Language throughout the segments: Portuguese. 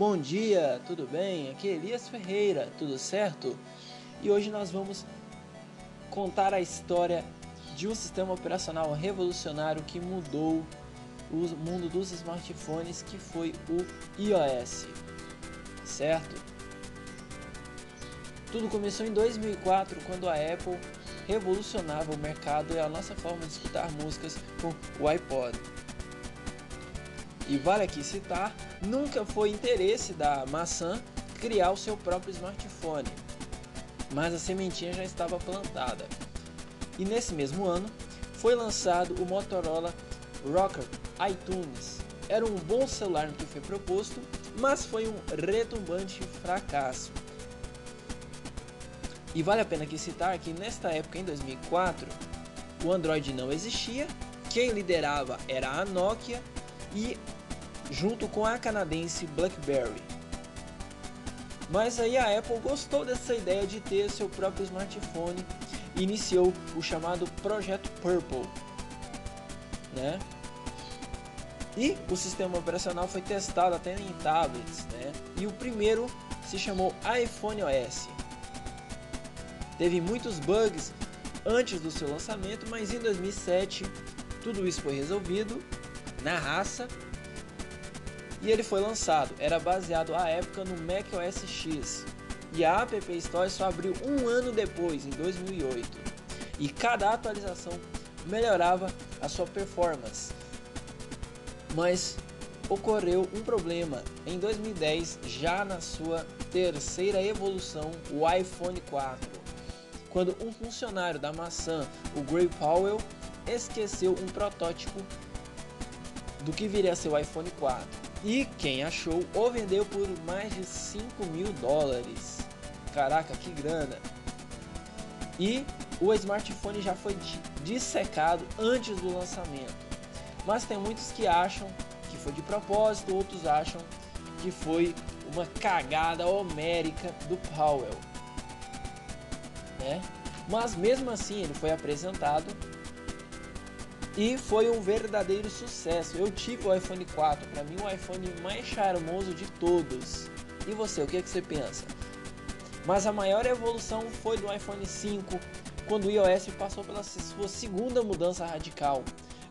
Bom dia, tudo bem? Aqui é Elias Ferreira, tudo certo? E hoje nós vamos contar a história de um sistema operacional revolucionário que mudou o mundo dos smartphones, que foi o iOS, certo? Tudo começou em 2004, quando a Apple revolucionava o mercado e a nossa forma de escutar músicas com o iPod. E vale aqui citar, nunca foi interesse da maçã criar o seu próprio smartphone, mas a sementinha já estava plantada. E nesse mesmo ano foi lançado o Motorola Rocker iTunes. Era um bom celular no que foi proposto, mas foi um retumbante fracasso. E vale a pena aqui citar que nesta época, em 2004, o Android não existia, quem liderava era a Nokia e junto com a canadense BlackBerry. Mas aí a Apple gostou dessa ideia de ter seu próprio smartphone e iniciou o chamado Projeto Purple, né? E o sistema operacional foi testado até em tablets, né? E o primeiro se chamou iPhone OS. Teve muitos bugs antes do seu lançamento, mas em 2007 tudo isso foi resolvido na raça e ele foi lançado. Era baseado à época no Mac OS X e a App Store só abriu um ano depois, em 2008. E cada atualização melhorava a sua performance. Mas ocorreu um problema em 2010, já na sua terceira evolução, o iPhone 4, quando um funcionário da maçã, o Gray Powell, esqueceu um protótipo do que viria a ser o iPhone 4. E quem achou o vendeu por mais de 5 mil dólares. Caraca, que grana! E o smartphone já foi dissecado antes do lançamento. Mas tem muitos que acham que foi de propósito, outros acham que foi uma cagada homérica do Powell. Né? Mas mesmo assim ele foi apresentado e foi um verdadeiro sucesso. Eu tive o iPhone 4, para mim o iPhone mais charmoso de todos. E você, o que, é que você pensa? Mas a maior evolução foi do iPhone 5, quando o iOS passou pela sua segunda mudança radical,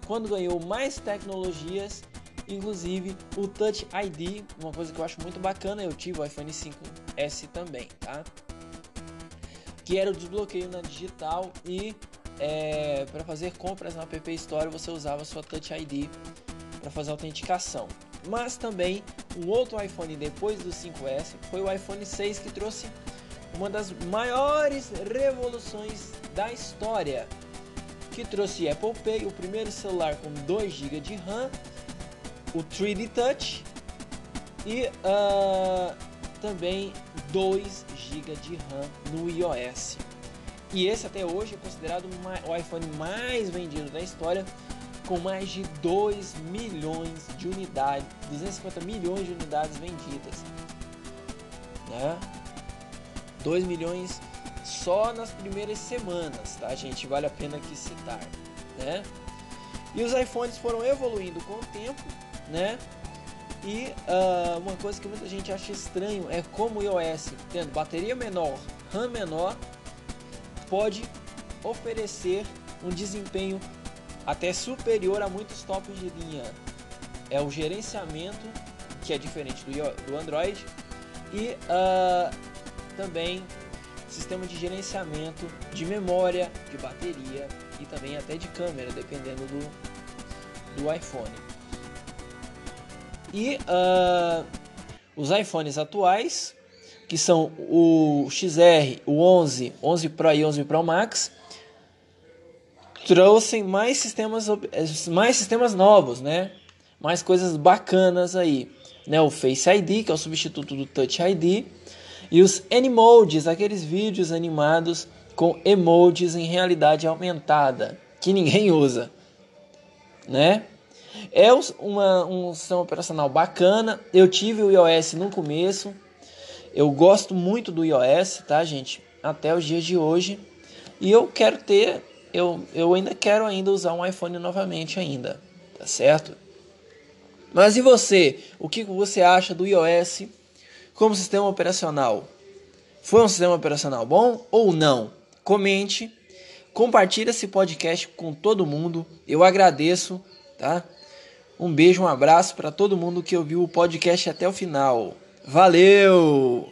quando ganhou mais tecnologias, inclusive o Touch ID, uma coisa que eu acho muito bacana, eu tive o iPhone 5S também, tá? Que era o desbloqueio na digital e é, para fazer compras na App Store você usava sua Touch ID para fazer autenticação. Mas também um outro iPhone depois do 5S foi o iPhone 6 que trouxe uma das maiores revoluções da história, que trouxe Apple Pay, o primeiro celular com 2 GB de RAM, o 3D Touch e uh, também 2 GB de RAM no iOS. E esse até hoje é considerado o iPhone mais vendido da história, com mais de 2 milhões de unidades, 250 milhões de unidades vendidas. Né? 2 milhões só nas primeiras semanas, tá, gente? Vale a pena aqui citar, né? E os iPhones foram evoluindo com o tempo, né? E uh, uma coisa que muita gente acha estranho é como o iOS, tendo bateria menor, RAM menor, pode oferecer um desempenho até superior a muitos tops de linha. É o gerenciamento, que é diferente do, do Android, e uh, também sistema de gerenciamento de memória, de bateria e também até de câmera, dependendo do, do iPhone. E uh, os iPhones atuais que são o XR, o 11, 11 Pro e 11 Pro Max, trouxem mais sistemas, mais sistemas novos, né? Mais coisas bacanas aí, né? O Face ID, que é o substituto do Touch ID, e os Animodes, aqueles vídeos animados com emojis em realidade aumentada, que ninguém usa, né? É uma, um sistema operacional bacana. Eu tive o iOS no começo, eu gosto muito do iOS, tá, gente? Até os dias de hoje. E eu quero ter, eu, eu ainda quero ainda usar um iPhone novamente ainda, tá certo? Mas e você? O que você acha do iOS como sistema operacional? Foi um sistema operacional bom ou não? Comente, compartilhe esse podcast com todo mundo. Eu agradeço, tá? Um beijo, um abraço para todo mundo que ouviu o podcast até o final. Valeu!